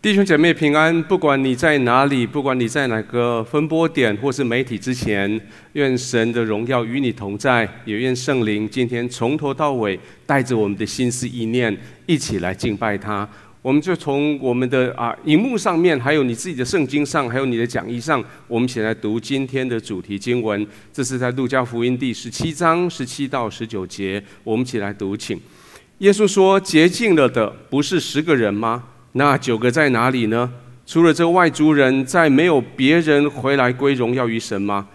弟兄姐妹平安，不管你在哪里，不管你在哪个分播点或是媒体之前，愿神的荣耀与你同在，也愿圣灵今天从头到尾带着我们的心思意念一起来敬拜他。我们就从我们的啊荧幕上面，还有你自己的圣经上，还有你的讲义上，我们一起来读今天的主题经文。这是在路加福音第十七章十七到十九节，我们一起来读，请。耶稣说：“洁净了的不是十个人吗？”那九个在哪里呢？除了这外族人，再没有别人回来归荣耀于神吗？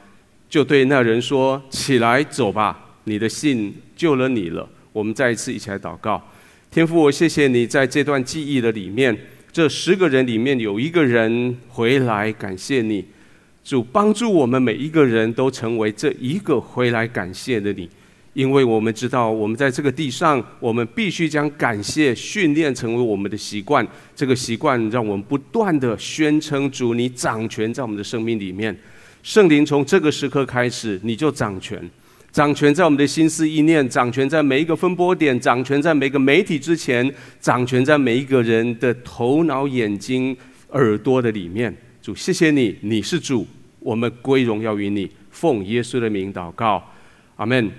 就对那人说：“起来，走吧，你的信救了你了。”我们再一次一起来祷告，天父，我谢谢你在这段记忆的里面，这十个人里面有一个人回来感谢你，主帮助我们每一个人都成为这一个回来感谢的你。因为我们知道，我们在这个地上，我们必须将感谢训练成为我们的习惯。这个习惯让我们不断地宣称主，你掌权在我们的生命里面。圣灵从这个时刻开始，你就掌权，掌权在我们的心思意念，掌权在每一个分波点，掌权在每个媒体之前，掌权在每一个人的头脑、眼睛、耳朵的里面。主，谢谢你，你是主，我们归荣耀于你。奉耶稣的名祷告，阿门。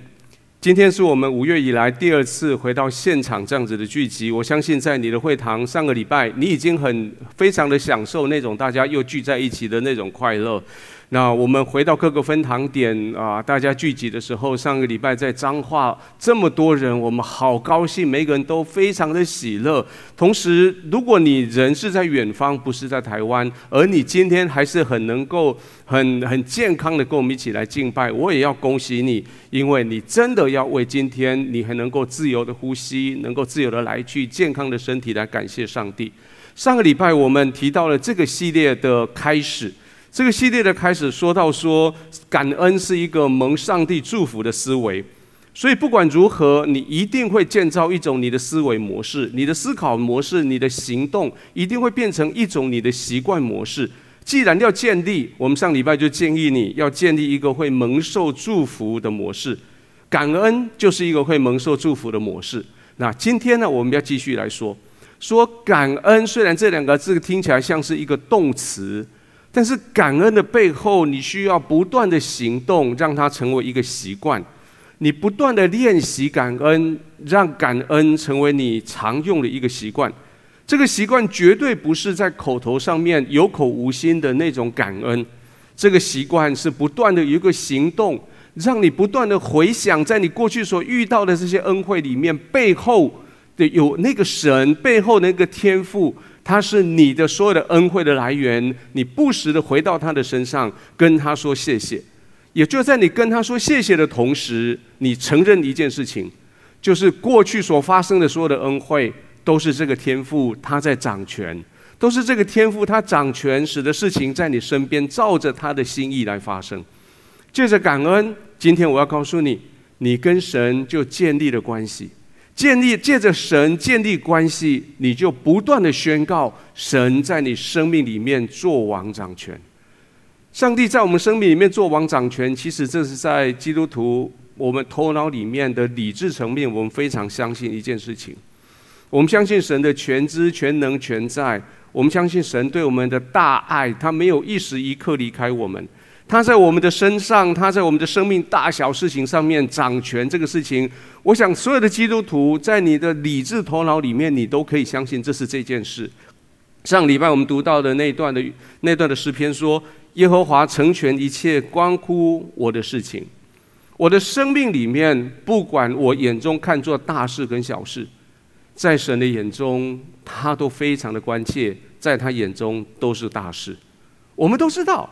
今天是我们五月以来第二次回到现场这样子的聚集。我相信在你的会堂，上个礼拜你已经很非常的享受那种大家又聚在一起的那种快乐。那我们回到各个分堂点啊，大家聚集的时候，上个礼拜在彰化这么多人，我们好高兴，每个人都非常的喜乐。同时，如果你人是在远方，不是在台湾，而你今天还是很能够很很健康的跟我们一起来敬拜，我也要恭喜你，因为你真的要为今天你还能够自由的呼吸，能够自由的来去健康的身体来感谢上帝。上个礼拜我们提到了这个系列的开始。这个系列的开始说到说，感恩是一个蒙上帝祝福的思维，所以不管如何，你一定会建造一种你的思维模式，你的思考模式，你的行动一定会变成一种你的习惯模式。既然要建立，我们上礼拜就建议你要建立一个会蒙受祝福的模式，感恩就是一个会蒙受祝福的模式。那今天呢，我们要继续来说，说感恩，虽然这两个字听起来像是一个动词。但是感恩的背后，你需要不断的行动，让它成为一个习惯。你不断的练习感恩，让感恩成为你常用的一个习惯。这个习惯绝对不是在口头上面有口无心的那种感恩。这个习惯是不断的有一个行动，让你不断的回想，在你过去所遇到的这些恩惠里面，背后的有那个神，背后那个天赋。他是你的所有的恩惠的来源，你不时的回到他的身上，跟他说谢谢。也就在你跟他说谢谢的同时，你承认一件事情，就是过去所发生的所有的恩惠，都是这个天赋他在掌权，都是这个天赋他掌权，使得事情在你身边照着他的心意来发生。借着感恩，今天我要告诉你，你跟神就建立了关系。建立借着神建立关系，你就不断的宣告神在你生命里面作王掌权。上帝在我们生命里面作王掌权，其实这是在基督徒我们头脑里面的理智层面，我们非常相信一件事情：我们相信神的全知、全能、全在；我们相信神对我们的大爱，他没有一时一刻离开我们。他在我们的身上，他在我们的生命大小事情上面掌权。这个事情，我想所有的基督徒在你的理智头脑里面，你都可以相信这是这件事。上礼拜我们读到的那一段的那段的诗篇说：“耶和华成全一切关乎我的事情。”我的生命里面，不管我眼中看作大事跟小事，在神的眼中，他都非常的关切，在他眼中都是大事。我们都知道。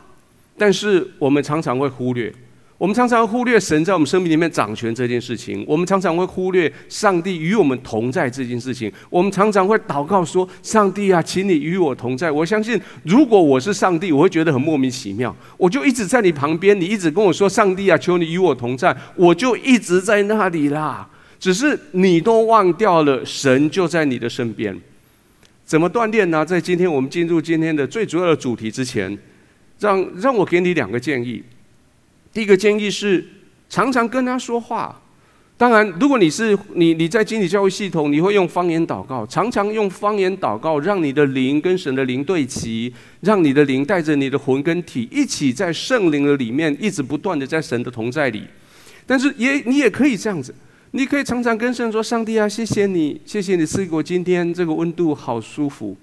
但是我们常常会忽略，我们常常忽略神在我们生命里面掌权这件事情。我们常常会忽略上帝与我们同在这件事情。我们常常会祷告说：“上帝啊，请你与我同在。”我相信，如果我是上帝，我会觉得很莫名其妙。我就一直在你旁边，你一直跟我说：“上帝啊，求你与我同在。”我就一直在那里啦。只是你都忘掉了，神就在你的身边。怎么锻炼呢？在今天我们进入今天的最主要的主题之前。让让我给你两个建议。第一个建议是，常常跟他说话。当然，如果你是你你在经理教育系统，你会用方言祷告，常常用方言祷告，让你的灵跟神的灵对齐，让你的灵带着你的魂跟体一起在圣灵的里面，一直不断的在神的同在里。但是也你也可以这样子，你可以常常跟神说：“上帝啊，谢谢你，谢谢你赐给我今天这个温度好舒服。”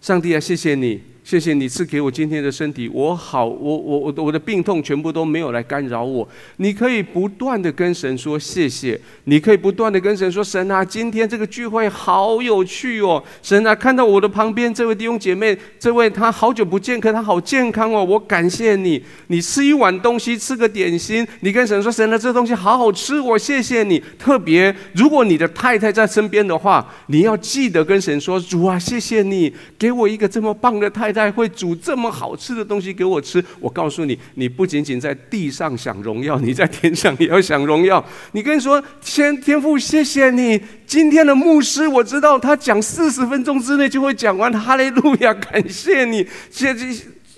上帝啊，谢谢你。谢谢你赐给我今天的身体，我好，我我我我的病痛全部都没有来干扰我。你可以不断的跟神说谢谢，你可以不断的跟神说，神啊，今天这个聚会好有趣哦，神啊，看到我的旁边这位弟兄姐妹，这位他好久不见，可他好健康哦，我感谢你。你吃一碗东西，吃个点心，你跟神说，神啊，这东西好好吃，我谢谢你。特别如果你的太太在身边的话，你要记得跟神说，主啊，谢谢你给我一个这么棒的太太。再会煮这么好吃的东西给我吃，我告诉你，你不仅仅在地上享荣耀，你在天上也要享荣耀。你跟你说，天天父，谢谢你，今天的牧师，我知道他讲四十分钟之内就会讲完，哈利路亚，感谢你，谢谢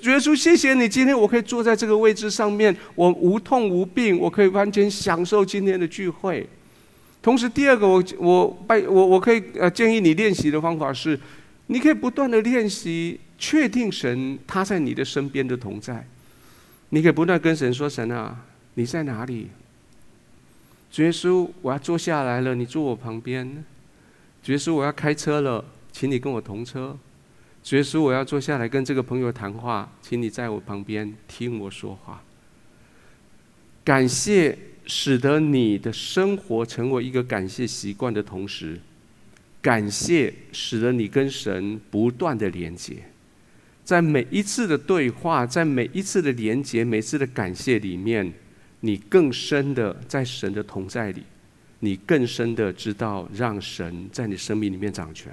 耶稣，谢谢你，今天我可以坐在这个位置上面，我无痛无病，我可以完全享受今天的聚会。同时，第二个，我我拜我我可以呃建议你练习的方法是，你可以不断的练习。确定神他在你的身边的同在，你可以不断跟神说：“神啊，你在哪里？”主耶稣，我要坐下来了，你坐我旁边。主耶稣，我要开车了，请你跟我同车。主耶稣，我要坐下来跟这个朋友谈话，请你在我旁边听我说话。感谢使得你的生活成为一个感谢习惯的同时，感谢使得你跟神不断的连接。在每一次的对话，在每一次的连接，每次的感谢里面，你更深的在神的同在里，你更深的知道让神在你生命里面掌权，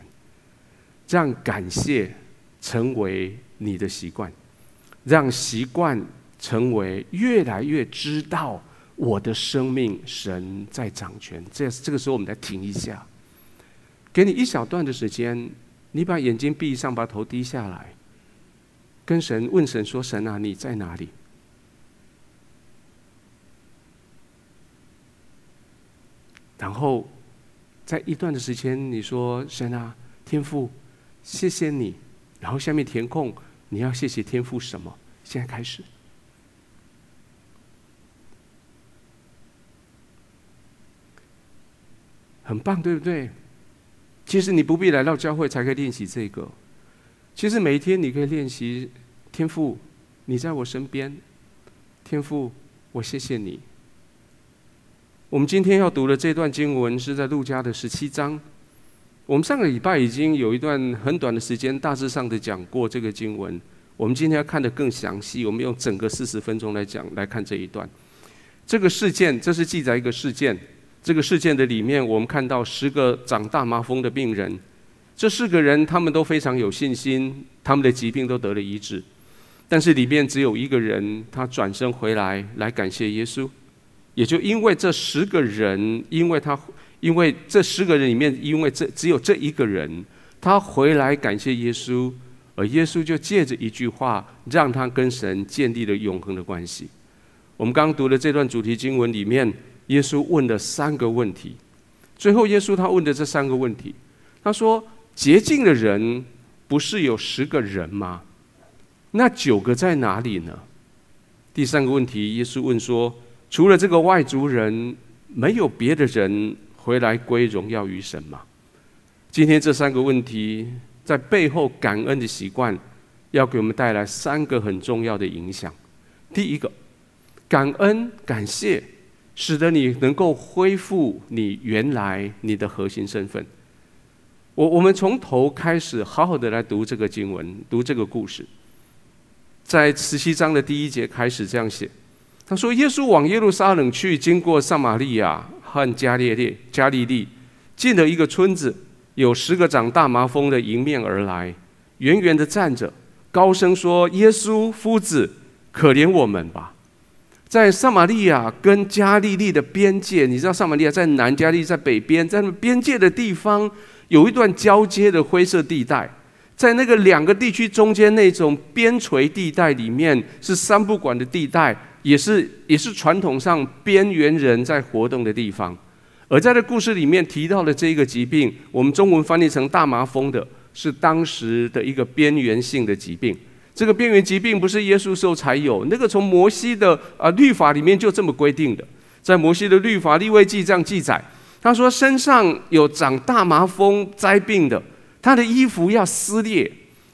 让感谢成为你的习惯，让习惯成为越来越知道我的生命神在掌权。这这个时候，我们来停一下，给你一小段的时间，你把眼睛闭上，把头低下来。跟神问神说：“神啊，你在哪里？”然后在一段的时间，你说：“神啊，天父，谢谢你。”然后下面填空，你要谢谢天父什么？现在开始，很棒，对不对？其实你不必来到教会才可以练习这个。其实每一天你可以练习，天父，你在我身边，天父，我谢谢你。我们今天要读的这段经文是在路加的十七章。我们上个礼拜已经有一段很短的时间，大致上的讲过这个经文。我们今天要看的更详细，我们用整个四十分钟来讲，来看这一段。这个事件，这是记载一个事件。这个事件的里面，我们看到十个长大麻风的病人。这四个人，他们都非常有信心，他们的疾病都得了医治，但是里面只有一个人，他转身回来来感谢耶稣。也就因为这十个人，因为他，因为这十个人里面，因为这只有这一个人，他回来感谢耶稣，而耶稣就借着一句话，让他跟神建立了永恒的关系。我们刚刚读的这段主题经文里面，耶稣问了三个问题，最后耶稣他问的这三个问题，他说。洁净的人不是有十个人吗？那九个在哪里呢？第三个问题，耶稣问说：除了这个外族人，没有别的人回来归荣耀于神吗？今天这三个问题在背后感恩的习惯，要给我们带来三个很重要的影响。第一个，感恩感谢，使得你能够恢复你原来你的核心身份。我我们从头开始好好的来读这个经文，读这个故事。在十七章的第一节开始这样写，他说：“耶稣往耶路撒冷去，经过撒玛利亚和加利利，加利利，进了一个村子，有十个长大麻风的迎面而来，远远的站着，高声说：‘耶稣夫子，可怜我们吧！’在撒玛利亚跟加利利的边界，你知道撒玛利亚在南，加利在北边，在边界的地方。”有一段交接的灰色地带，在那个两个地区中间那种边陲地带里面，是三不管的地带，也是也是传统上边缘人在活动的地方。而在这故事里面提到的这一个疾病，我们中文翻译成大麻风的，是当时的一个边缘性的疾病。这个边缘疾病不是耶稣时候才有，那个从摩西的啊律法里面就这么规定的，在摩西的律法利未记这样记载，他说身上有长大麻风灾病的，他的衣服要撕裂，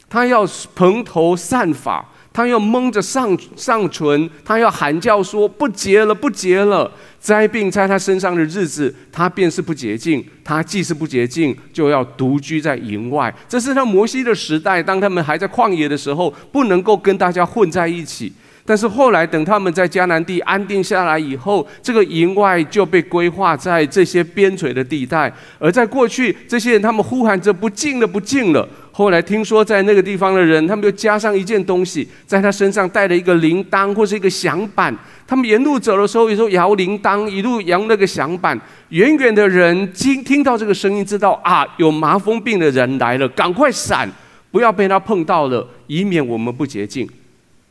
他要蓬头散发。他要蒙着上上唇，他要喊叫说：“不洁了，不洁了！”灾病在他身上的日子，他便是不洁净。他既是不洁净，就要独居在营外。这是他摩西的时代，当他们还在旷野的时候，不能够跟大家混在一起。但是后来，等他们在迦南地安定下来以后，这个营外就被规划在这些边陲的地带。而在过去，这些人他们呼喊着：“不净了，不净了。”后来听说，在那个地方的人，他们就加上一件东西，在他身上带了一个铃铛或是一个响板。他们沿路走的时候，有时候摇铃铛，一路摇那个响板。远远的人听听到这个声音，知道啊，有麻风病的人来了，赶快闪，不要被他碰到了，以免我们不洁净。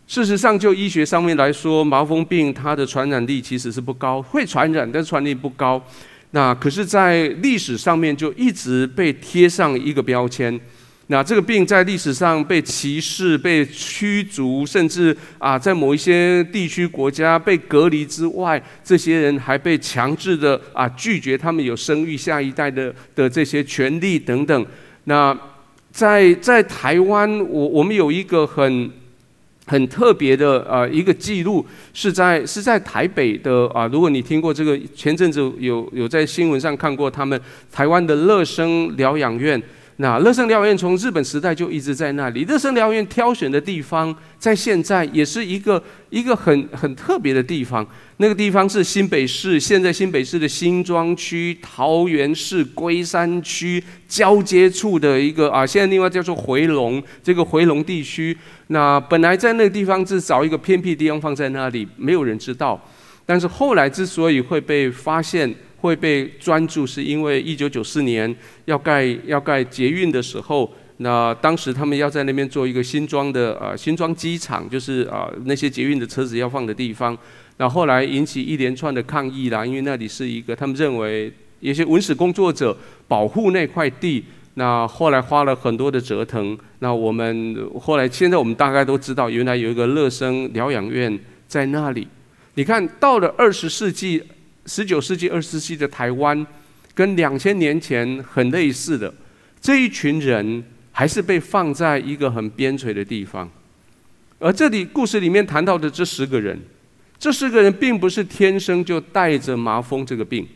事实上，就医学上面来说，麻风病它的传染力其实是不高，会传染，但是传染力不高。那可是，在历史上面就一直被贴上一个标签。那这个病在历史上被歧视、被驱逐，甚至啊，在某一些地区国家被隔离之外，这些人还被强制的啊拒绝他们有生育下一代的的这些权利等等。那在在台湾，我我们有一个很。很特别的啊，一个记录是在是在台北的啊。如果你听过这个，前阵子有有在新闻上看过他们台湾的乐生疗养院。那乐生疗养院从日本时代就一直在那里。乐生疗养院挑选的地方，在现在也是一个一个很很特别的地方。那个地方是新北市，现在新北市的新庄区、桃园市龟山区交接处的一个啊，现在另外叫做回龙，这个回龙地区。那本来在那个地方是找一个偏僻地方放在那里，没有人知道。但是后来之所以会被发现，会被专注，是因为一九九四年要盖要盖捷运的时候，那当时他们要在那边做一个新庄的呃新庄机场，就是啊那些捷运的车子要放的地方。那后来引起一连串的抗议啦，因为那里是一个他们认为有些文史工作者保护那块地，那后来花了很多的折腾。那我们后来现在我们大概都知道，原来有一个乐生疗养院在那里。你看到了二十世纪。十九世纪、二十世纪的台湾，跟两千年前很类似的这一群人，还是被放在一个很边陲的地方。而这里故事里面谈到的这十个人，这十个人并不是天生就带着麻风这个病。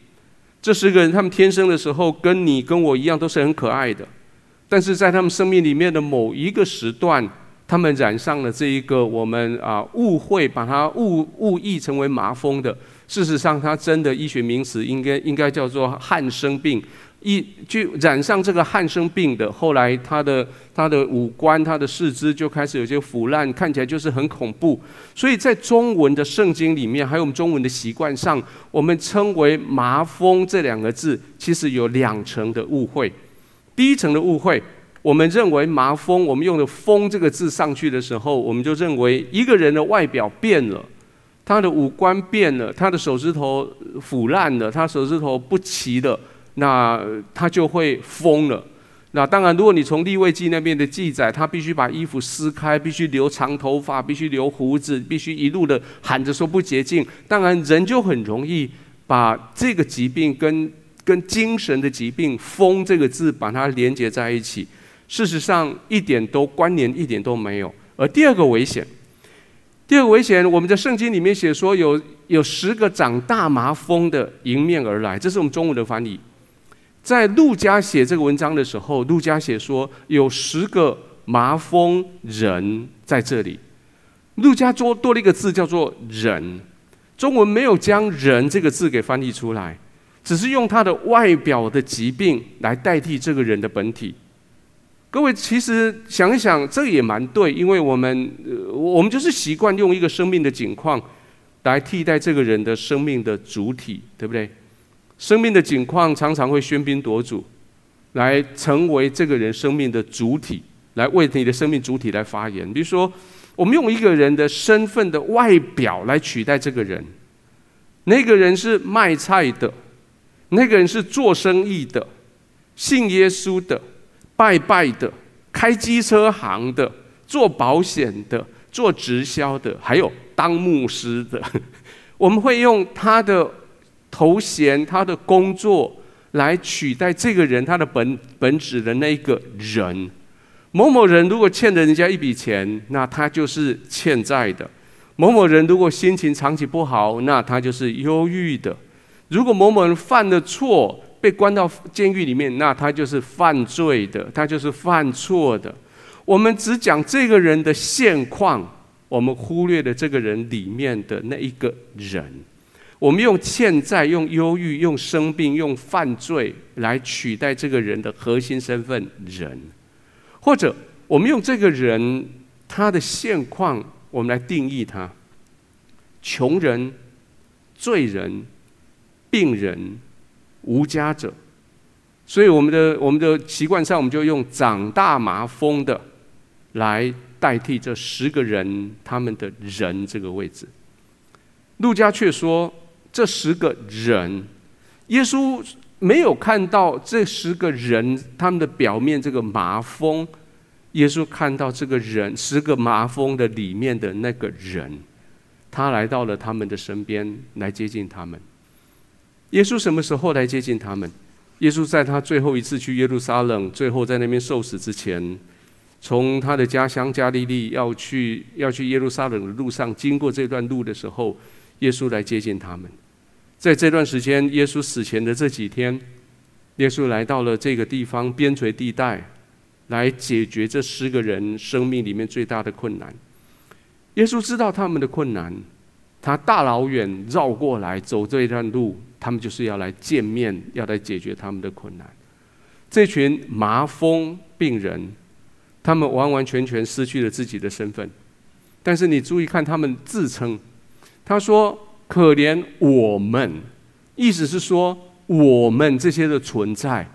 这十个人，他们天生的时候跟你跟我一样，都是很可爱的。但是在他们生命里面的某一个时段，他们染上了这一个我们啊误会，把它误误译成为麻风的。事实上，它真的医学名词应该应该叫做汗生病。一就染上这个汗生病的，后来他的他的五官、他的四肢就开始有些腐烂，看起来就是很恐怖。所以在中文的圣经里面，还有我们中文的习惯上，我们称为麻风这两个字，其实有两层的误会。第一层的误会，我们认为麻风，我们用的“风”这个字上去的时候，我们就认为一个人的外表变了。他的五官变了，他的手指头腐烂了，他手指头不齐了，那他就会疯了。那当然，如果你从利未记那边的记载，他必须把衣服撕开，必须留长头发，必须留胡子，必须一路的喊着说不洁净。当然，人就很容易把这个疾病跟跟精神的疾病“疯”这个字把它连接在一起。事实上，一点都关联一点都没有。而第二个危险。第二个危险，我们在圣经里面写说有有十个长大麻风的迎面而来，这是我们中文的翻译。在陆家写这个文章的时候，陆家写说有十个麻风人在这里。陆家多多了一个字叫做“人”，中文没有将“人”这个字给翻译出来，只是用他的外表的疾病来代替这个人的本体。各位，其实想一想，这个也蛮对，因为我们，我们就是习惯用一个生命的景况来替代这个人的生命的主体，对不对？生命的景况常常会喧宾夺主，来成为这个人生命的主体，来为你的生命主体来发言。比如说，我们用一个人的身份的外表来取代这个人，那个人是卖菜的，那个人是做生意的，信耶稣的，拜拜的，开机车行的，做保险的，做直销的，还有当牧师的。我们会用他的头衔、他的工作来取代这个人他的本本质的那个人。某某人如果欠了人家一笔钱，那他就是欠债的；某某人如果心情长期不好，那他就是忧郁的；如果某某人犯了错，被关到监狱里面，那他就是犯罪的，他就是犯错的。我们只讲这个人的现况，我们忽略了这个人里面的那一个人。我们用欠债、用忧郁、用生病、用犯罪来取代这个人的核心身份——人。或者，我们用这个人他的现况，我们来定义他：穷人、罪人、病人、无家者。所以，我们的我们的习惯上，我们就用长大麻风的来代替这十个人他们的人这个位置。路加却说，这十个人，耶稣。没有看到这十个人他们的表面这个麻风，耶稣看到这个人十个麻风的里面的那个人，他来到了他们的身边来接近他们。耶稣什么时候来接近他们？耶稣在他最后一次去耶路撒冷，最后在那边受死之前，从他的家乡加利利要去要去耶路撒冷的路上，经过这段路的时候，耶稣来接近他们。在这段时间，耶稣死前的这几天，耶稣来到了这个地方边陲地带，来解决这十个人生命里面最大的困难。耶稣知道他们的困难，他大老远绕过来走这一段路，他们就是要来见面，要来解决他们的困难。这群麻风病人，他们完完全全失去了自己的身份，但是你注意看，他们自称，他说。可怜我们，意思是说我们这些的存在。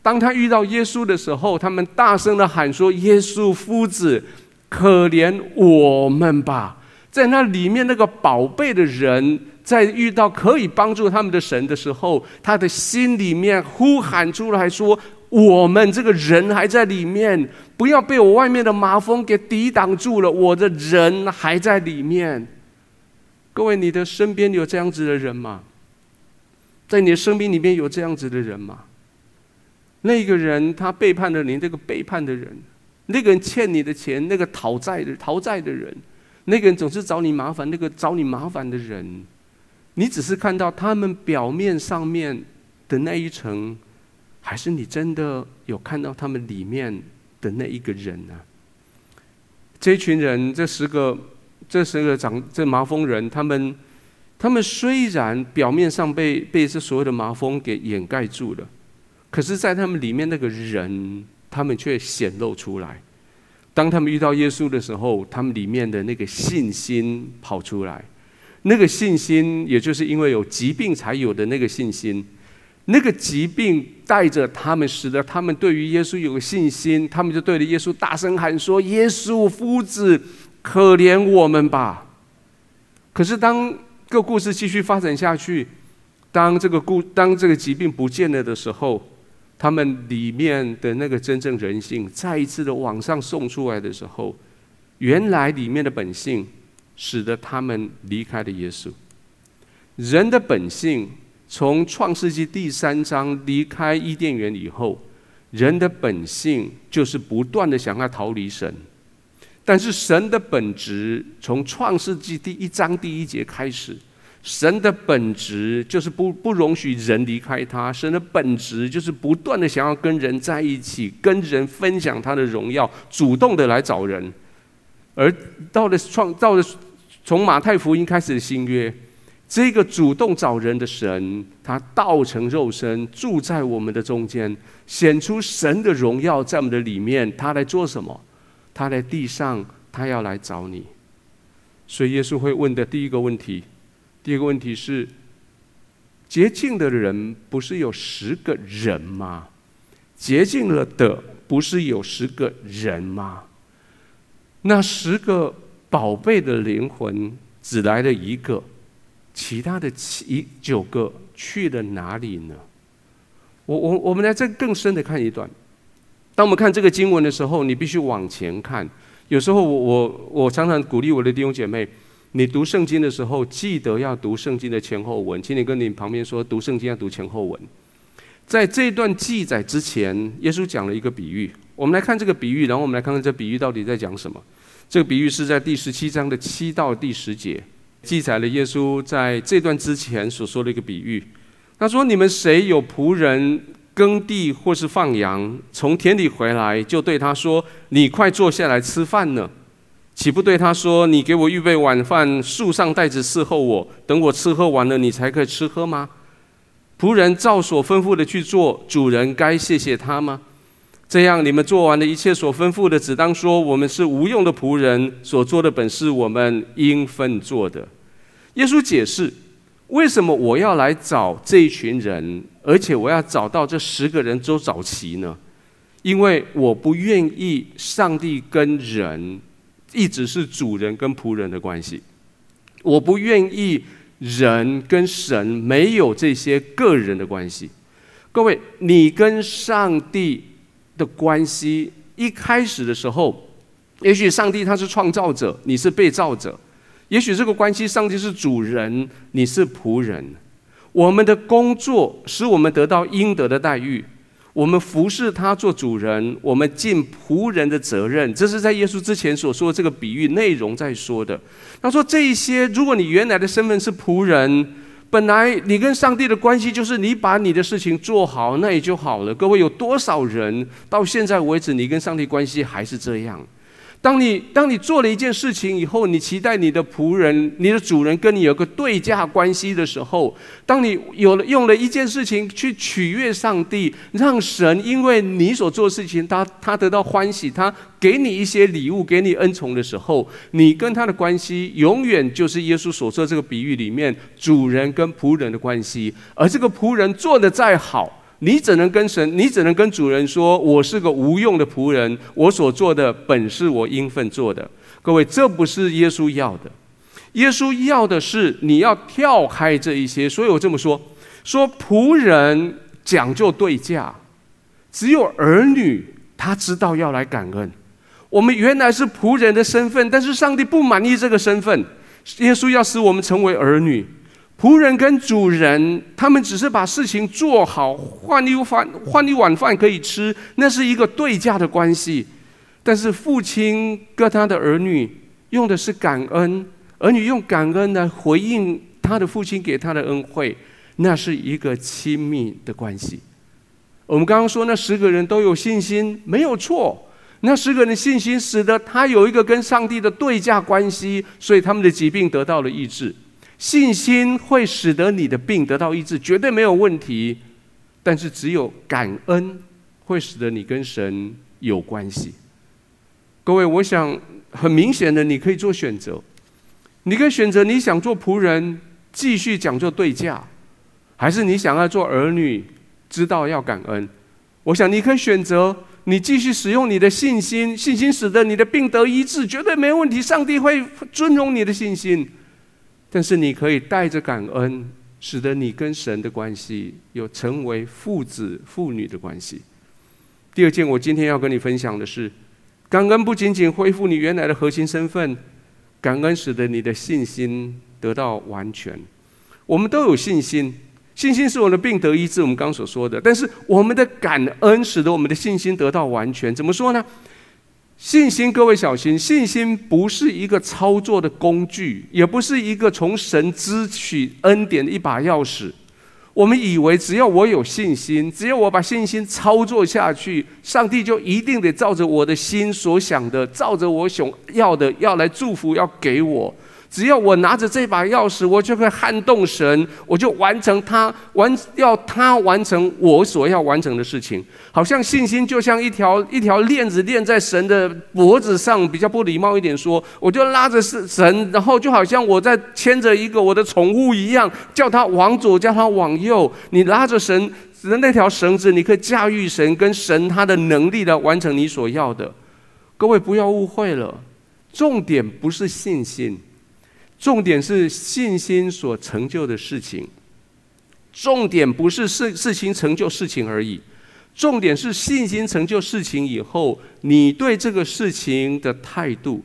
当他遇到耶稣的时候，他们大声的喊说：“耶稣夫子，可怜我们吧！”在那里面，那个宝贝的人，在遇到可以帮助他们的神的时候，他的心里面呼喊出来说：“我们这个人还在里面，不要被我外面的麻风给抵挡住了，我的人还在里面。”各位，你的身边有这样子的人吗？在你的生命里面有这样子的人吗？那个人他背叛了你，这个背叛的人，那个人欠你的钱，那个讨债的讨债的人，那个人总是找你麻烦，那个找你麻烦的人，你只是看到他们表面上面的那一层，还是你真的有看到他们里面的那一个人呢？这群人，这十个。这十个长这麻风人，他们他们虽然表面上被被这所有的麻风给掩盖住了，可是，在他们里面那个人，他们却显露出来。当他们遇到耶稣的时候，他们里面的那个信心跑出来。那个信心，也就是因为有疾病才有的那个信心。那个疾病带着他们，使得他们对于耶稣有个信心，他们就对着耶稣大声喊说：“耶稣夫子。”可怜我们吧！可是当个故事继续发展下去，当这个故当这个疾病不见了的时候，他们里面的那个真正人性再一次的往上送出来的时候，原来里面的本性使得他们离开了耶稣。人的本性从创世纪第三章离开伊甸园以后，人的本性就是不断的想要逃离神。但是神的本质，从创世纪第一章第一节开始，神的本质就是不不容许人离开他。神的本质就是不断的想要跟人在一起，跟人分享他的荣耀，主动的来找人。而到了创，到了从马太福音开始的新约，这个主动找人的神，他道成肉身，住在我们的中间，显出神的荣耀在我们的里面。他来做什么？他在地上，他要来找你，所以耶稣会问的第一个问题，第一个问题是：洁净的人不是有十个人吗？洁净了的不是有十个人吗？那十个宝贝的灵魂只来了一个，其他的七九个去了哪里呢？我我我们来再更深的看一段。当我们看这个经文的时候，你必须往前看。有时候我我我常常鼓励我的弟兄姐妹，你读圣经的时候，记得要读圣经的前后文。请你跟你旁边说，读圣经要读前后文。在这段记载之前，耶稣讲了一个比喻。我们来看这个比喻，然后我们来看看这比喻到底在讲什么。这个比喻是在第十七章的七到第十节，记载了耶稣在这段之前所说的一个比喻。他说：“你们谁有仆人耕地或是放羊，从田里回来，就对他说：‘你快坐下来吃饭呢？’岂不对他说：‘你给我预备晚饭，束上带子伺候我，等我吃喝完了，你才可以吃喝吗？’仆人照所吩咐的去做，主人该谢谢他吗？”这样，你们做完了一切所吩咐的，只当说：我们是无用的仆人，所做的本是我们应分做的。耶稣解释，为什么我要来找这一群人，而且我要找到这十个人都找齐呢？因为我不愿意上帝跟人一直是主人跟仆人的关系，我不愿意人跟神没有这些个人的关系。各位，你跟上帝。的关系一开始的时候，也许上帝他是创造者，你是被造者；也许这个关系，上帝是主人，你是仆人。我们的工作使我们得到应得的待遇，我们服侍他做主人，我们尽仆人的责任。这是在耶稣之前所说的这个比喻内容在说的。他说：“这一些，如果你原来的身份是仆人。”本来你跟上帝的关系就是你把你的事情做好，那也就好了。各位，有多少人到现在为止，你跟上帝关系还是这样？当你当你做了一件事情以后，你期待你的仆人、你的主人跟你有个对价关系的时候，当你有了用了一件事情去取悦上帝，让神因为你所做的事情，他他得到欢喜，他给你一些礼物，给你恩宠的时候，你跟他的关系永远就是耶稣所说这个比喻里面主人跟仆人的关系，而这个仆人做的再好。你只能跟神，你只能跟主人说：“我是个无用的仆人，我所做的本是我应份做的。”各位，这不是耶稣要的。耶稣要的是你要跳开这一些。所以我这么说：说仆人讲究对价，只有儿女他知道要来感恩。我们原来是仆人的身份，但是上帝不满意这个身份，耶稣要使我们成为儿女。仆人跟主人，他们只是把事情做好，换一碗饭，换一碗饭可以吃，那是一个对价的关系。但是父亲跟他的儿女用的是感恩，儿女用感恩来回应他的父亲给他的恩惠，那是一个亲密的关系。我们刚刚说那十个人都有信心，没有错。那十个人的信心使得他有一个跟上帝的对价关系，所以他们的疾病得到了医治。信心会使得你的病得到医治，绝对没有问题。但是只有感恩会使得你跟神有关系。各位，我想很明显的，你可以做选择。你可以选择你想做仆人，继续讲究对价，还是你想要做儿女，知道要感恩。我想你可以选择，你继续使用你的信心，信心使得你的病得医治，绝对没问题。上帝会尊荣你的信心。但是你可以带着感恩，使得你跟神的关系有成为父子父女的关系。第二件，我今天要跟你分享的是，感恩不仅仅恢复你原来的核心身份，感恩使得你的信心得到完全。我们都有信心，信心是我们的病得医治，我们刚刚所说的。但是我们的感恩使得我们的信心得到完全，怎么说呢？信心，各位小心，信心不是一个操作的工具，也不是一个从神支取恩典的一把钥匙。我们以为只要我有信心，只要我把信心操作下去，上帝就一定得照着我的心所想的，照着我想要的要来祝福，要给我。只要我拿着这把钥匙，我就会撼动神，我就完成他完要他完成我所要完成的事情。好像信心就像一条一条链子链在神的脖子上，比较不礼貌一点说，我就拉着是神，然后就好像我在牵着一个我的宠物一样，叫他往左，叫他往右。你拉着神的那条绳子，你可以驾驭神跟神他的能力来完成你所要的。各位不要误会了，重点不是信心。重点是信心所成就的事情。重点不是事事情成就事情而已，重点是信心成就事情以后，你对这个事情的态度。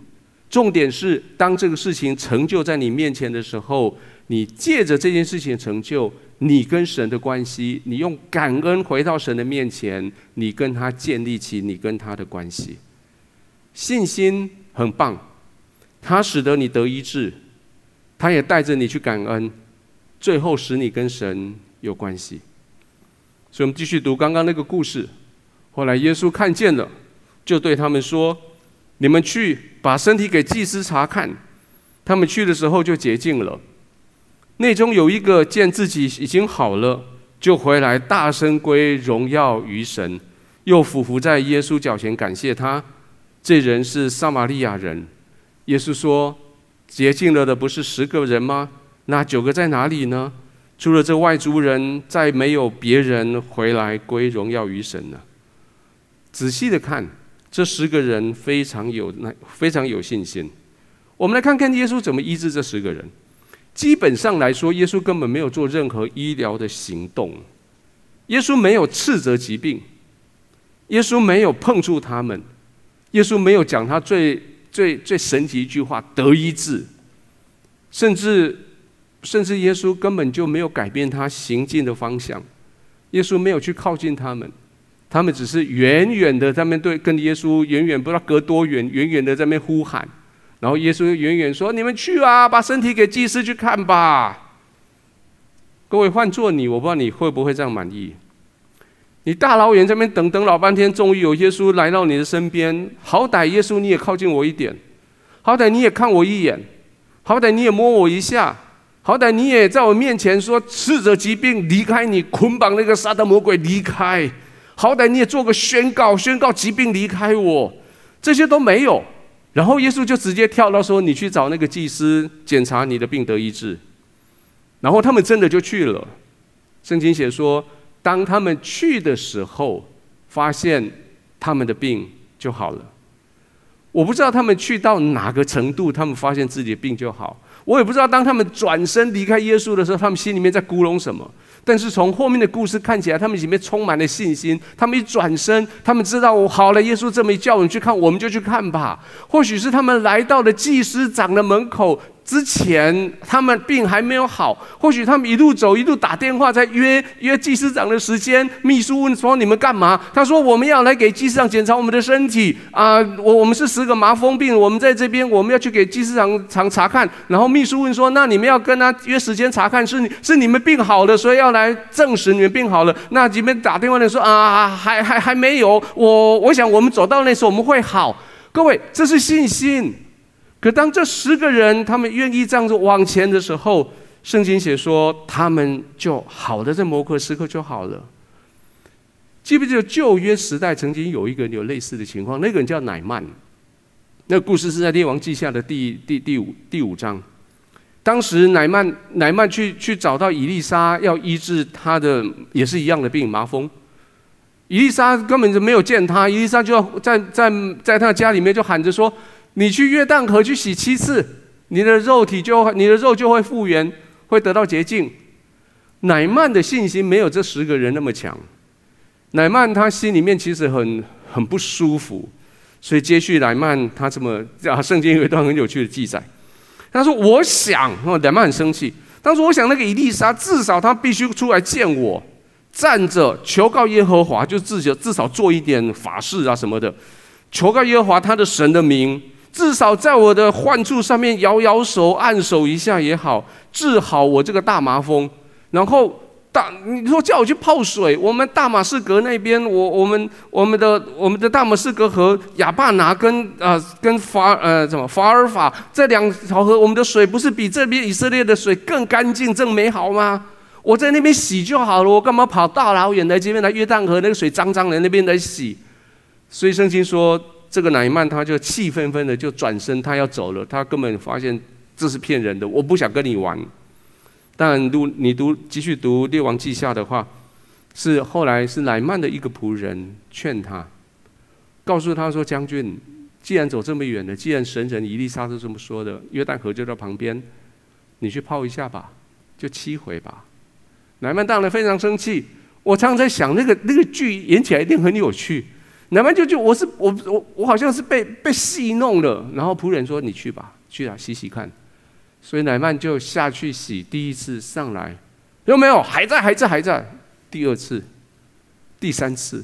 重点是当这个事情成就在你面前的时候，你借着这件事情成就，你跟神的关系，你用感恩回到神的面前，你跟他建立起你跟他的关系。信心很棒，它使得你得医治，他也带着你去感恩，最后使你跟神有关系。所以，我们继续读刚刚那个故事。后来耶稣看见了，就对他们说：“你们去把身体给祭司查看。”他们去的时候就洁净了。内中有一个见自己已经好了，就回来大声归荣耀于神，又俯伏在耶稣脚前感谢他。这人是撒玛利亚人。耶稣说：“洁净了的不是十个人吗？那九个在哪里呢？除了这外族人，再没有别人回来归荣耀于神了。”仔细的看，这十个人非常有那，非常有信心。我们来看看耶稣怎么医治这十个人。基本上来说，耶稣根本没有做任何医疗的行动。耶稣没有斥责疾病，耶稣没有碰触他们。耶稣没有讲他最最最神奇一句话得医治，甚至甚至耶稣根本就没有改变他行进的方向，耶稣没有去靠近他们，他们只是远远的在面对跟耶稣远远不知道隔多远，远远的在那呼喊，然后耶稣远远说：“你们去啊，把身体给祭司去看吧。”各位换做你，我不知道你会不会这样满意。你大老远这边等等老半天，终于有耶稣来到你的身边。好歹耶稣你也靠近我一点，好歹你也看我一眼，好歹你也摸我一下，好歹你也在我面前说斥责疾病离开你，捆绑那个撒旦魔鬼离开。好歹你也做个宣告，宣告疾病离开我。这些都没有，然后耶稣就直接跳到说：“你去找那个祭司检查你的病得医治。”然后他们真的就去了。圣经写说。当他们去的时候，发现他们的病就好了。我不知道他们去到哪个程度，他们发现自己的病就好。我也不知道当他们转身离开耶稣的时候，他们心里面在咕哝什么。但是从后面的故事看起来，他们里面充满了信心。他们一转身，他们知道我好了。耶稣这么一叫我们去看，我们就去看吧。或许是他们来到了祭司长的门口。之前他们病还没有好，或许他们一路走一路打电话在约约技师长的时间。秘书问说：“你们干嘛？”他说：“我们要来给技师长检查我们的身体啊！我我们是十个麻风病，我们在这边，我们要去给技师长查查看。”然后秘书问说：“那你们要跟他约时间查看，是你是你们病好了，所以要来证实你们病好了？”那这边打电话的说：“啊，还还还没有。我我想我们走到那时候我们会好。”各位，这是信心。可当这十个人他们愿意这样子往前的时候，圣经写说他们就好的，在某个时刻就好了。记不记得旧约时代曾经有一个有类似的情况？那个人叫乃曼。那故事是在列王记下的第第第五第五章。当时乃曼乃曼去去找到以利沙，要医治他的也是一样的病麻风。以利沙根本就没有见他，以利沙就在在在他家里面就喊着说。你去约旦河去洗七次，你的肉体就你的肉就会复原，会得到洁净。乃曼的信心没有这十个人那么强。乃曼他心里面其实很很不舒服，所以接续乃曼他这么啊，圣经有一段很有趣的记载。他说：“我想，哦，乃曼很生气。当时我想那个以利沙至少他必须出来见我，站着求告耶和华，就至少至少做一点法事啊什么的，求告耶和华他的神的名。”至少在我的患处上面摇摇手、按手一下也好，治好我这个大麻风。然后大，你说叫我去泡水，我们大马士革那边，我我们我们的我们的大马士革河亚巴拿跟啊、呃、跟法呃什么法尔法这两条河，我们的水不是比这边以色列的水更干净、更美好吗？我在那边洗就好了，我干嘛跑大老远来这边来约旦河那个水脏脏的那边来洗？所以圣经说。这个乃曼他就气愤愤的就转身，他要走了。他根本发现这是骗人的，我不想跟你玩。但读你读继续读列王记下的话，是后来是乃曼的一个仆人劝他，告诉他说：“将军，既然走这么远了，既然神人伊丽莎都这么说的，约旦河就在旁边，你去泡一下吧，就七回吧。乃曼当然非常生气。我常常在想，那个那个剧演起来一定很有趣。乃曼就就我是我我我好像是被被戏弄了。然后仆人说：“你去吧，去啊，洗洗看。”所以乃曼就下去洗。第一次上来有没有？还在，还在，还在。第二次、第三次、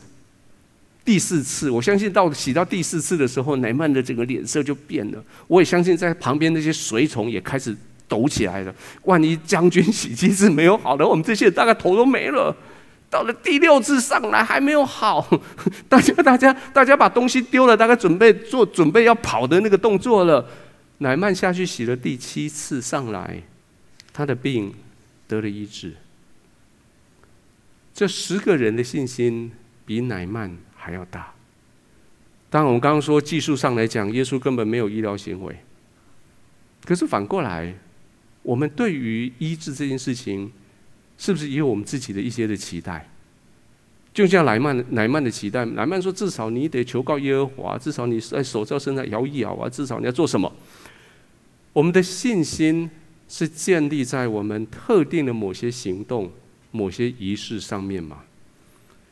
第四次，我相信到洗到第四次的时候，乃曼的整个脸色就变了。我也相信在旁边那些随从也开始抖起来了。万一将军洗机是没有好的，我们这些人大概头都没了。到了第六次上来还没有好，大家大家大家把东西丢了，大概准备做准备要跑的那个动作了。乃曼下去洗了第七次上来，他的病得了医治。这十个人的信心比乃曼还要大。当然，我们刚刚说技术上来讲，耶稣根本没有医疗行为。可是反过来，我们对于医治这件事情，是不是也有我们自己的一些的期待？就像乃曼乃曼的期待，乃曼说：“至少你得求告耶和华，至少你在手在身上摇一摇啊，至少你要做什么？”我们的信心是建立在我们特定的某些行动、某些仪式上面吗？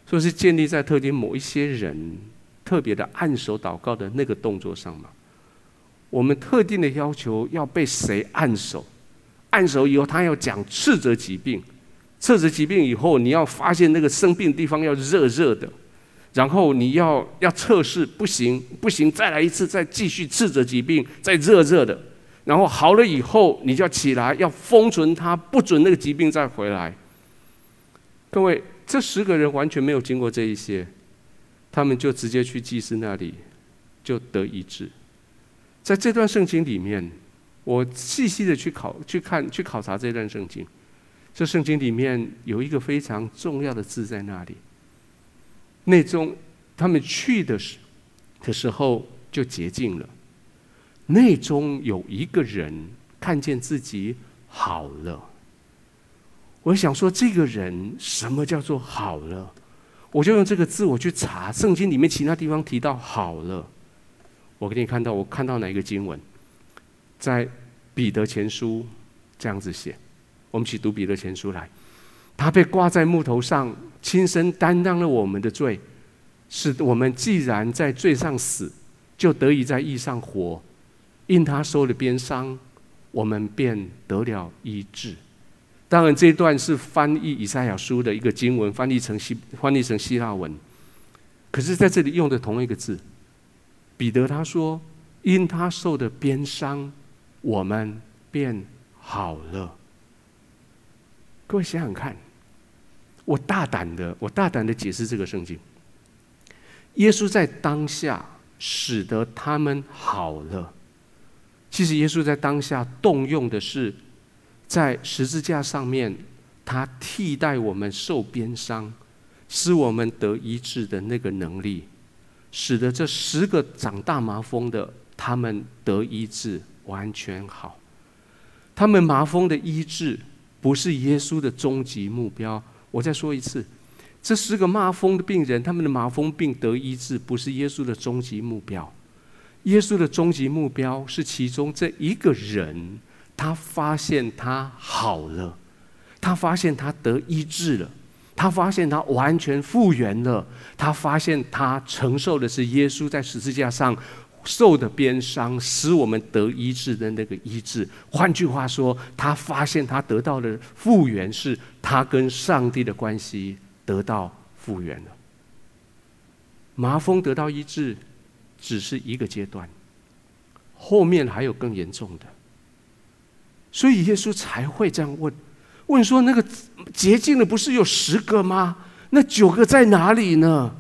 说是建立在特定某一些人特别的按手祷告的那个动作上吗？我们特定的要求要被谁按手？按手以后，他要讲斥责疾病，斥责疾病以后，你要发现那个生病地方要热热的，然后你要要测试，不行不行，再来一次，再继续斥着疾病，再热热的。然后好了以后，你就要起来，要封存它，不准那个疾病再回来。各位，这十个人完全没有经过这一些，他们就直接去祭司那里，就得医治。在这段圣经里面，我细细的去考、去看、去考察这段圣经。这圣经里面有一个非常重要的字在那里。内中，他们去的时的时候就洁净了。内中有一个人看见自己好了，我想说，这个人什么叫做好了？我就用这个字我去查圣经里面其他地方提到好了，我给你看到，我看到哪一个经文，在彼得前书这样子写，我们一起读彼得前书来，他被挂在木头上，亲身担当了我们的罪，使我们既然在罪上死，就得以在义上活。因他受了鞭伤，我们便得了医治。当然，这一段是翻译以赛亚书的一个经文，翻译成希翻译成希腊文。可是在这里用的同一个字，彼得他说：“因他受的鞭伤，我们便好了。”各位想想看，我大胆的，我大胆的解释这个圣经。耶稣在当下使得他们好了。其实耶稣在当下动用的是，在十字架上面，他替代我们受鞭伤，使我们得医治的那个能力，使得这十个长大麻风的他们得医治完全好。他们麻风的医治不是耶稣的终极目标。我再说一次，这十个麻风的病人，他们的麻风病得医治不是耶稣的终极目标。耶稣的终极目标是其中这一个人，他发现他好了，他发现他得医治了，他发现他完全复原了，他发现他承受的是耶稣在十字架上受的鞭伤，使我们得医治的那个医治。换句话说，他发现他得到的复原是他跟上帝的关系得到复原了。麻风得到医治。只是一个阶段，后面还有更严重的，所以耶稣才会这样问：问说那个洁净的不是有十个吗？那九个在哪里呢？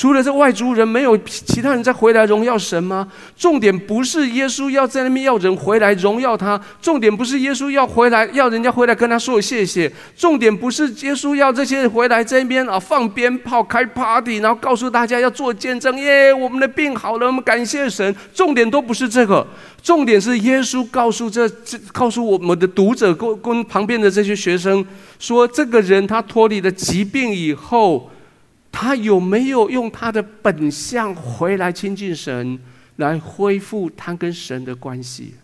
除了这外族人，没有其他人再回来荣耀神吗？重点不是耶稣要在那边要人回来荣耀他，重点不是耶稣要回来要人家回来跟他说谢谢，重点不是耶稣要这些人回来这边啊放鞭炮开 party，然后告诉大家要做见证耶，我们的病好了，我们感谢神。重点都不是这个，重点是耶稣告诉这这告诉我们的读者跟跟旁边的这些学生说，这个人他脱离了疾病以后。他有没有用他的本相回来亲近神，来恢复他跟神的关系？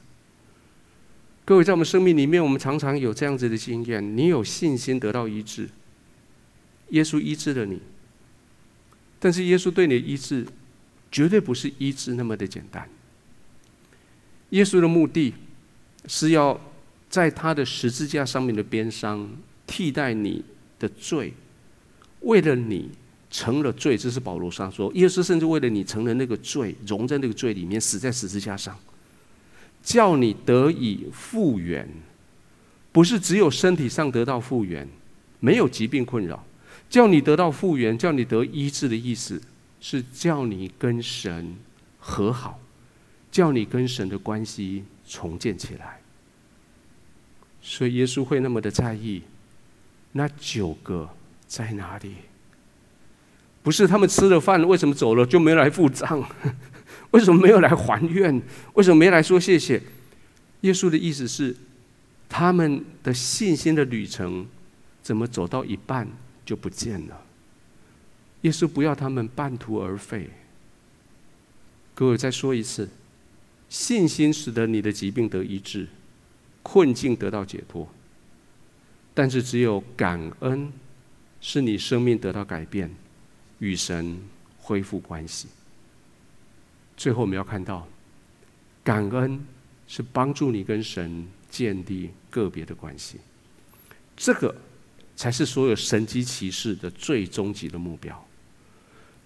各位，在我们生命里面，我们常常有这样子的经验：你有信心得到医治，耶稣医治了你。但是耶稣对你的医治，绝对不是医治那么的简单。耶稣的目的是要在他的十字架上面的鞭伤，替代你的罪，为了你成了罪。这是保罗上说，耶稣甚至为了你成了那个罪，融在那个罪里面，死在十字架上。叫你得以复原，不是只有身体上得到复原，没有疾病困扰，叫你得到复原，叫你得医治的意思，是叫你跟神和好，叫你跟神的关系重建起来。所以耶稣会那么的在意，那九个在哪里？不是他们吃了饭，为什么走了就没来付账？为什么没有来还愿？为什么没来说谢谢？耶稣的意思是，他们的信心的旅程怎么走到一半就不见了？耶稣不要他们半途而废。各位再说一次，信心使得你的疾病得医治，困境得到解脱。但是只有感恩，是你生命得到改变，与神恢复关系。最后，我们要看到，感恩是帮助你跟神建立个别的关系，这个才是所有神迹奇事的最终极的目标。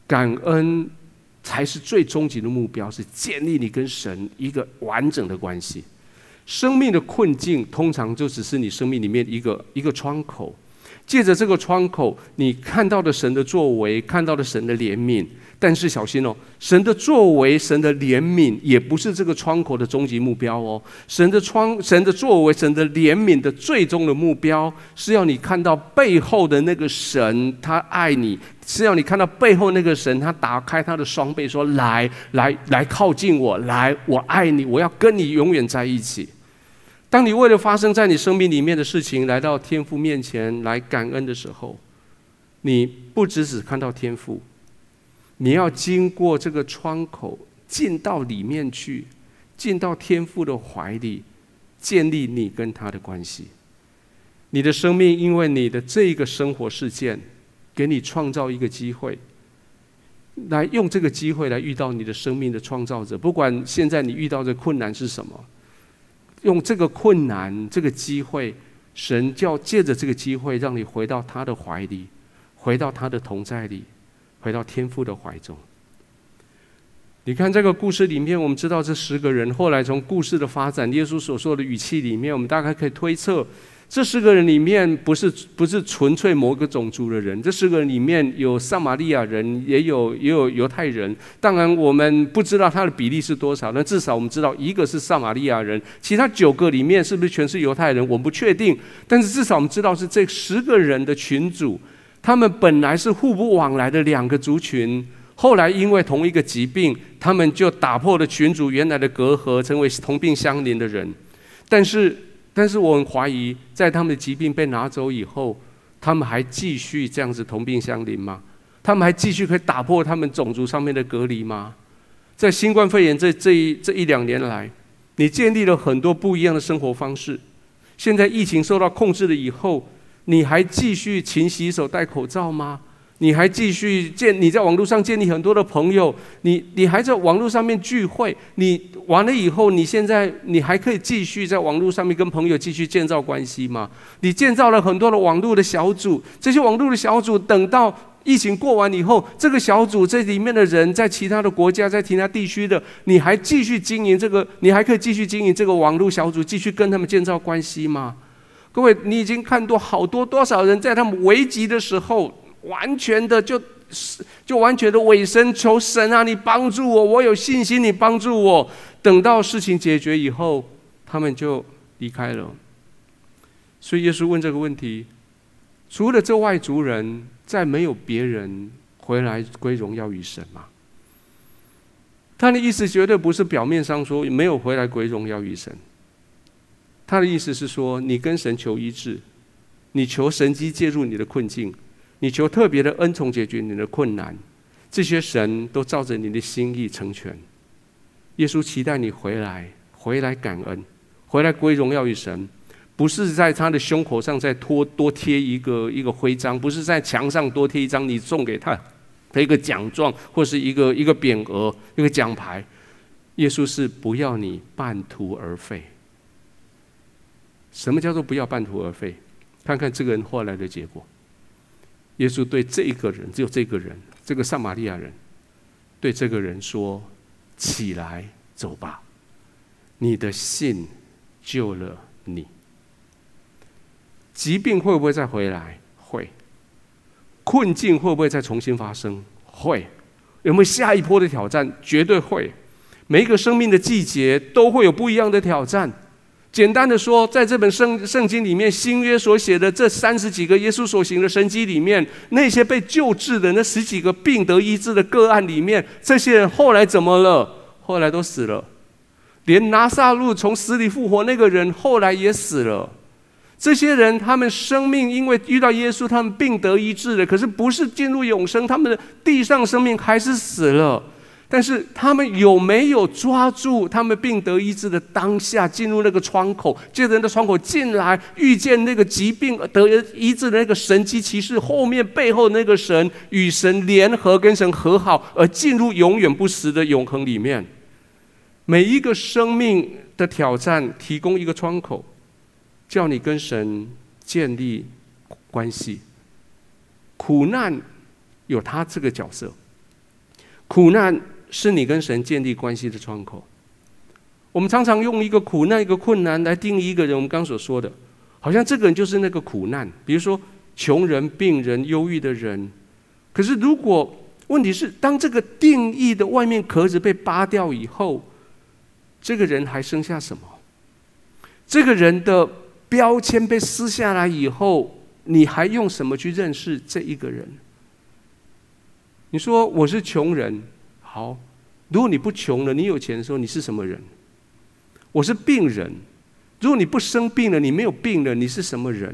感恩才是最终极的目标，是建立你跟神一个完整的关系。生命的困境通常就只是你生命里面一个一个窗口，借着这个窗口，你看到的神的作为，看到的神的怜悯。但是小心哦，神的作为、神的怜悯，也不是这个窗口的终极目标哦。神的窗、神的作为、神的怜悯的最终的目标，是要你看到背后的那个神，他爱你；是要你看到背后那个神，他打开他的双臂，说：“来，来，来靠近我，来，我爱你，我要跟你永远在一起。”当你为了发生在你生命里面的事情，来到天父面前来感恩的时候，你不只只看到天父。你要经过这个窗口，进到里面去，进到天父的怀里，建立你跟他的关系。你的生命因为你的这个生活事件，给你创造一个机会，来用这个机会来遇到你的生命的创造者。不管现在你遇到的困难是什么，用这个困难、这个机会，神就要借着这个机会，让你回到他的怀里，回到他的同在里。回到天父的怀中。你看这个故事里面，我们知道这十个人后来从故事的发展，耶稣所说的语气里面，我们大概可以推测，这十个人里面不是不是纯粹某个种族的人，这十个人里面有撒玛利亚人，也有也有犹太人。当然我们不知道他的比例是多少，但至少我们知道一个是撒玛利亚人，其他九个里面是不是全是犹太人，我们不确定。但是至少我们知道是这十个人的群组。他们本来是互不往来的两个族群，后来因为同一个疾病，他们就打破了群组原来的隔阂，成为同病相怜的人。但是，但是我很怀疑，在他们的疾病被拿走以后，他们还继续这样子同病相怜吗？他们还继续可以打破他们种族上面的隔离吗？在新冠肺炎这这一这一两年来，你建立了很多不一样的生活方式。现在疫情受到控制了以后。你还继续勤洗手、戴口罩吗？你还继续建？你在网络上建立很多的朋友，你你还在网络上面聚会？你完了以后，你现在你还可以继续在网络上面跟朋友继续建造关系吗？你建造了很多的网络的小组，这些网络的小组等到疫情过完以后，这个小组这里面的人在其他的国家、在其他地区的，你还继续经营这个？你还可以继续经营这个网络小组，继续跟他们建造关系吗？各位，你已经看到好多多少人在他们危急的时候，完全的就就完全的委身求神啊，你帮助我，我有信心，你帮助我。等到事情解决以后，他们就离开了。所以耶稣问这个问题：除了这外族人，再没有别人回来归荣耀于神吗？他的意思绝对不是表面上说没有回来归荣耀于神。他的意思是说，你跟神求医治，你求神迹介入你的困境，你求特别的恩宠解决你的困难，这些神都照着你的心意成全。耶稣期待你回来，回来感恩，回来归荣耀于神。不是在他的胸口上再多多贴一个一个徽章，不是在墙上多贴一张你送给他的一个奖状或是一个一个匾额、一个奖牌。耶稣是不要你半途而废。什么叫做不要半途而废？看看这个人后来的结果。耶稣对这个人，只有这个人，这个撒玛利亚人，对这个人说：“起来，走吧，你的信救了你。”疾病会不会再回来？会。困境会不会再重新发生？会。有没有下一波的挑战？绝对会。每一个生命的季节都会有不一样的挑战。简单的说，在这本圣圣经里面，新约所写的这三十几个耶稣所行的神迹里面，那些被救治的那十几个病得医治的个案里面，这些人后来怎么了？后来都死了。连拿撒路从死里复活那个人，后来也死了。这些人，他们生命因为遇到耶稣，他们病得医治了。可是不是进入永生，他们的地上生命还是死了。但是他们有没有抓住他们病得医治的当下，进入那个窗口，借着那个窗口进来，遇见那个疾病得医治的那个神迹奇事，后面背后那个神与神联合，跟神和好，而进入永远不死的永恒里面。每一个生命的挑战，提供一个窗口。叫你跟神建立关系，苦难有他这个角色，苦难是你跟神建立关系的窗口。我们常常用一个苦难、一个困难来定义一个人。我们刚所说的，好像这个人就是那个苦难，比如说穷人、病人、忧郁的人。可是，如果问题是，当这个定义的外面壳子被扒掉以后，这个人还剩下什么？这个人的。标签被撕下来以后，你还用什么去认识这一个人？你说我是穷人，好。如果你不穷了，你有钱的时候，你是什么人？我是病人。如果你不生病了，你没有病了，你是什么人？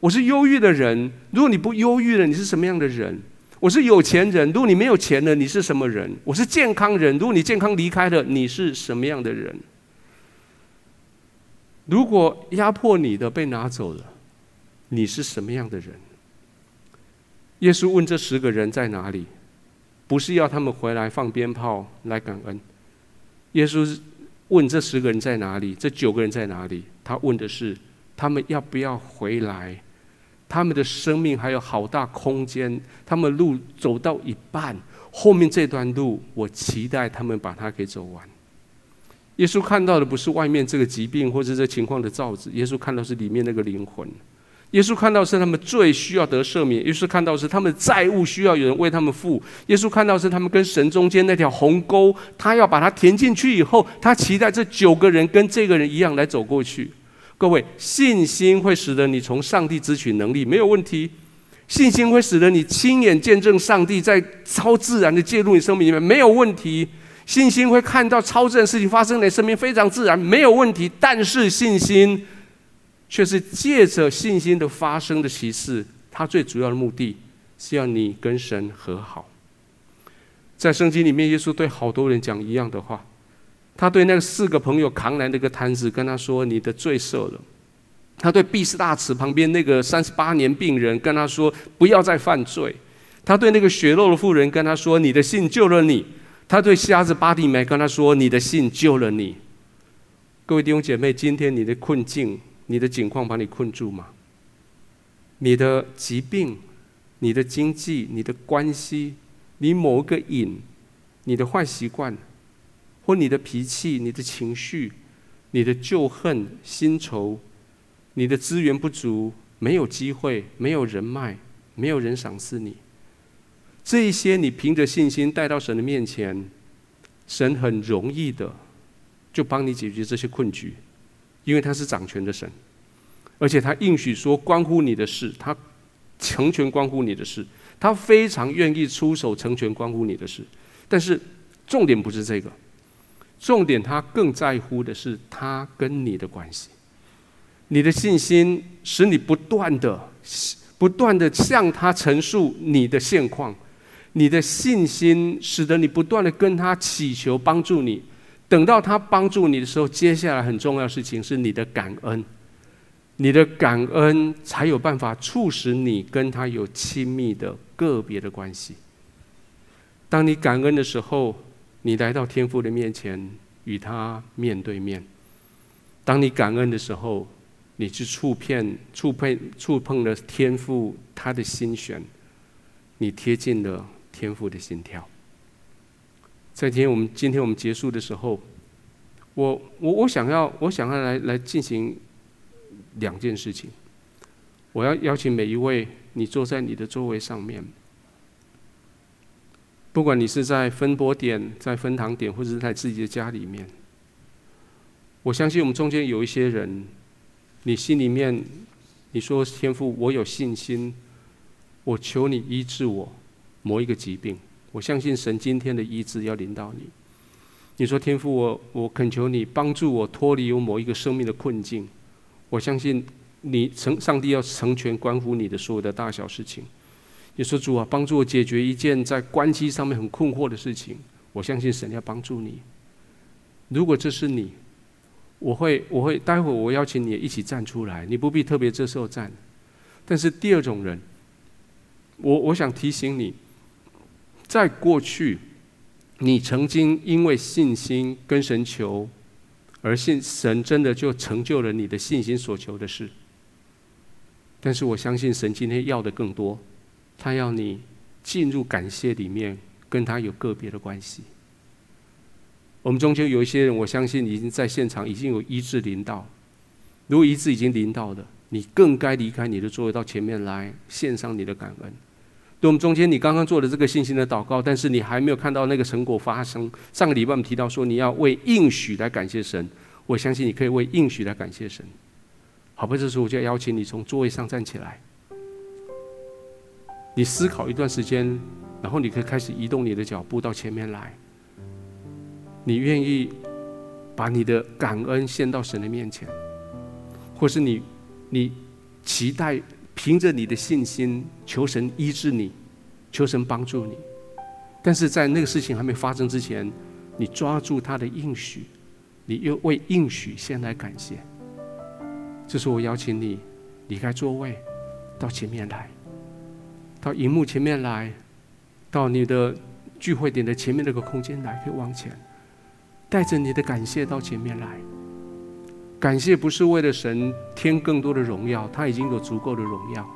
我是忧郁的人。如果你不忧郁了，你是什么样的人？我是有钱人。如果你没有钱了，你是什么人？我是健康人。如果你健康离开了，你是什么样的人？如果压迫你的被拿走了，你是什么样的人？耶稣问这十个人在哪里，不是要他们回来放鞭炮来感恩。耶稣问这十个人在哪里，这九个人在哪里？他问的是他们要不要回来？他们的生命还有好大空间，他们路走到一半，后面这段路，我期待他们把它给走完。耶稣看到的不是外面这个疾病或者这情况的造子，耶稣看到是里面那个灵魂。耶稣看到是他们最需要得赦免，耶稣看到是他们债务需要有人为他们付。耶稣看到是他们跟神中间那条鸿沟，他要把它填进去以后，他期待这九个人跟这个人一样来走过去。各位，信心会使得你从上帝支取能力，没有问题。信心会使得你亲眼见证上帝在超自然的介入你生命里面，没有问题。信心会看到超自然事情发生在身边，非常自然，没有问题。但是信心却是借着信心的发生的启示，它最主要的目的是要你跟神和好。在圣经里面，耶稣对好多人讲一样的话。他对那个四个朋友扛来那个摊子，跟他说：“你的罪赦了。”他对毕士大池旁边那个三十八年病人跟他说：“不要再犯罪。”他对那个血漏的妇人跟他说：“你的信救了你。”他对瞎子巴蒂梅跟他说：“你的信救了你。”各位弟兄姐妹，今天你的困境、你的境况把你困住吗？你的疾病、你的经济、你的关系、你某个瘾、你的坏习惯，或你的脾气、你的情绪、你的旧恨、新仇、你的资源不足、没有机会、没有人脉、没有人赏识你。这一些你凭着信心带到神的面前，神很容易的就帮你解决这些困局，因为他是掌权的神，而且他应许说关乎你的事，他成全关乎你的事，他非常愿意出手成全关乎你的事。但是重点不是这个，重点他更在乎的是他跟你的关系。你的信心使你不断的、不断的向他陈述你的现况。你的信心使得你不断的跟他祈求帮助你，等到他帮助你的时候，接下来很重要的事情是你的感恩。你的感恩才有办法促使你跟他有亲密的个别的关系。当你感恩的时候，你来到天父的面前，与他面对面。当你感恩的时候，你去触碰、触碰、触碰了天父他的心弦，你贴近了天父的心跳。在今天我们今天我们结束的时候，我我我想要我想要来来进行。两件事情，我要邀请每一位，你坐在你的座位上面，不管你是在分拨点、在分堂点，或者是在自己的家里面，我相信我们中间有一些人，你心里面你说天父，我有信心，我求你医治我某一个疾病，我相信神今天的医治要临到你。你说天父，我我恳求你帮助我脱离有某一个生命的困境。我相信你成上帝要成全关乎你的所有的大小事情。你说主啊，帮助我解决一件在关系上面很困惑的事情。我相信神要帮助你。如果这是你，我会我会待会我邀请你一起站出来，你不必特别这时候站。但是第二种人，我我想提醒你，在过去，你曾经因为信心跟神求。而信神真的就成就了你的信心所求的事，但是我相信神今天要的更多，他要你进入感谢里面，跟他有个别的关系。我们中间有一些人，我相信已经在现场已经有医治临到，如果医治已经临到的，你更该离开你的座位到前面来献上你的感恩。对我们中间，你刚刚做的这个信心的祷告，但是你还没有看到那个成果发生。上个礼拜我们提到说，你要为应许来感谢神。我相信你可以为应许来感谢神。好吧，这时候我就要邀请你从座位上站起来，你思考一段时间，然后你可以开始移动你的脚步到前面来。你愿意把你的感恩献到神的面前，或是你你期待？凭着你的信心，求神医治你，求神帮助你。但是在那个事情还没发生之前，你抓住他的应许，你又为应许先来感谢。这是我邀请你离开座位，到前面来，到荧幕前面来，到你的聚会点的前面那个空间来，可以往前，带着你的感谢到前面来。感谢不是为了神添更多的荣耀，他已经有足够的荣耀。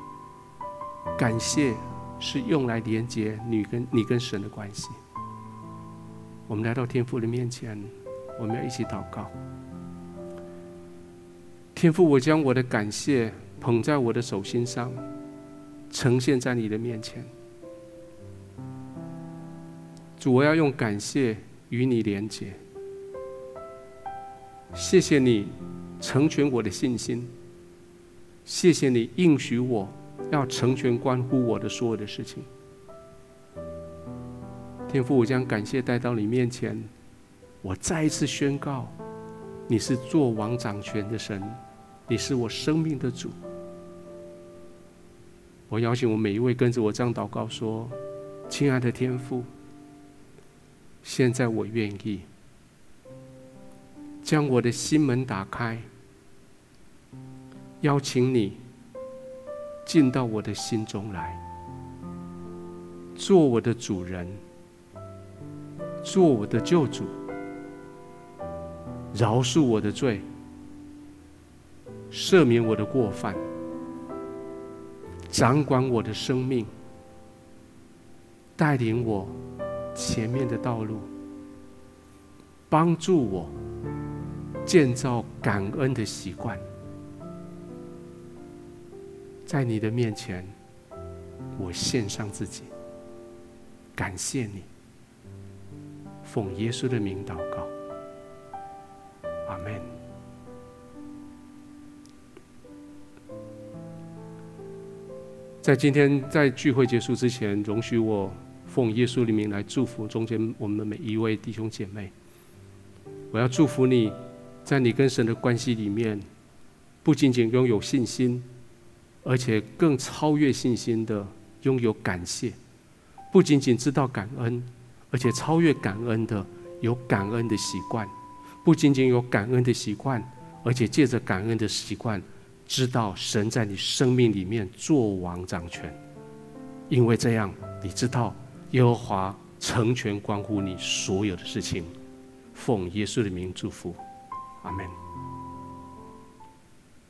感谢是用来连接你跟你跟神的关系。我们来到天父的面前，我们要一起祷告。天父，我将我的感谢捧在我的手心上，呈现在你的面前。主，我要用感谢与你连接。谢谢你成全我的信心，谢谢你应许我要成全关乎我的所有的事情。天父，我将感谢带到你面前，我再一次宣告，你是做王掌权的神，你是我生命的主。我邀请我每一位跟着我这样祷告说：“亲爱的天父，现在我愿意。”将我的心门打开，邀请你进到我的心中来，做我的主人，做我的救主，饶恕我的罪，赦免我的过犯，掌管我的生命，带领我前面的道路，帮助我。建造感恩的习惯，在你的面前，我献上自己，感谢你，奉耶稣的名祷告，阿门。在今天在聚会结束之前，容许我奉耶稣的名来祝福中间我们的每一位弟兄姐妹。我要祝福你。在你跟神的关系里面，不仅仅拥有信心，而且更超越信心的拥有感谢；不仅仅知道感恩，而且超越感恩的有感恩的习惯，不仅仅有感恩的习惯，而且借着感恩的习惯，知道神在你生命里面作王掌权。因为这样，你知道耶和华成全关乎你所有的事情。奉耶稣的名祝福，阿门。